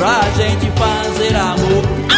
pra gente fazer amor.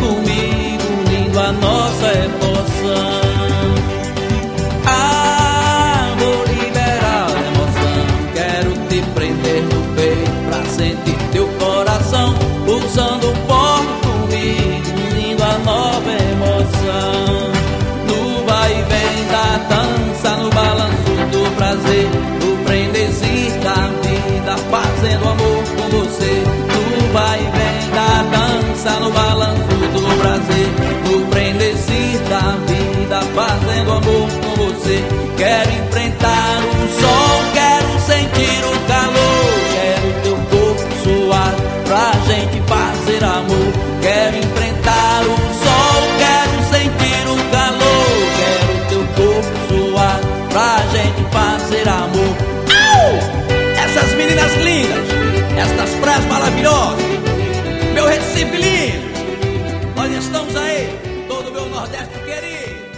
comigo, unindo a nossa emoção. Ah, vou liberar a emoção. Quero te prender no peito pra sentir teu coração. Usando o forró comigo, unindo a nossa esquentar o sol, quero sentir o calor, quero teu corpo suar pra gente fazer amor, quero enfrentar o sol, quero sentir o calor, quero teu corpo suar pra gente fazer amor. Au! Essas meninas lindas, estas praias maravilhosas, meu Recife lindo, nós estamos aí, todo meu Nordeste querido.